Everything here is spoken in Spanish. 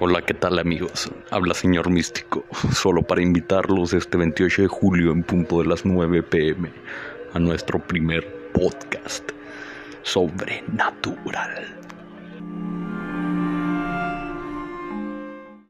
Hola, ¿qué tal amigos? Habla señor místico, solo para invitarlos este 28 de julio en punto de las 9 pm a nuestro primer podcast sobrenatural.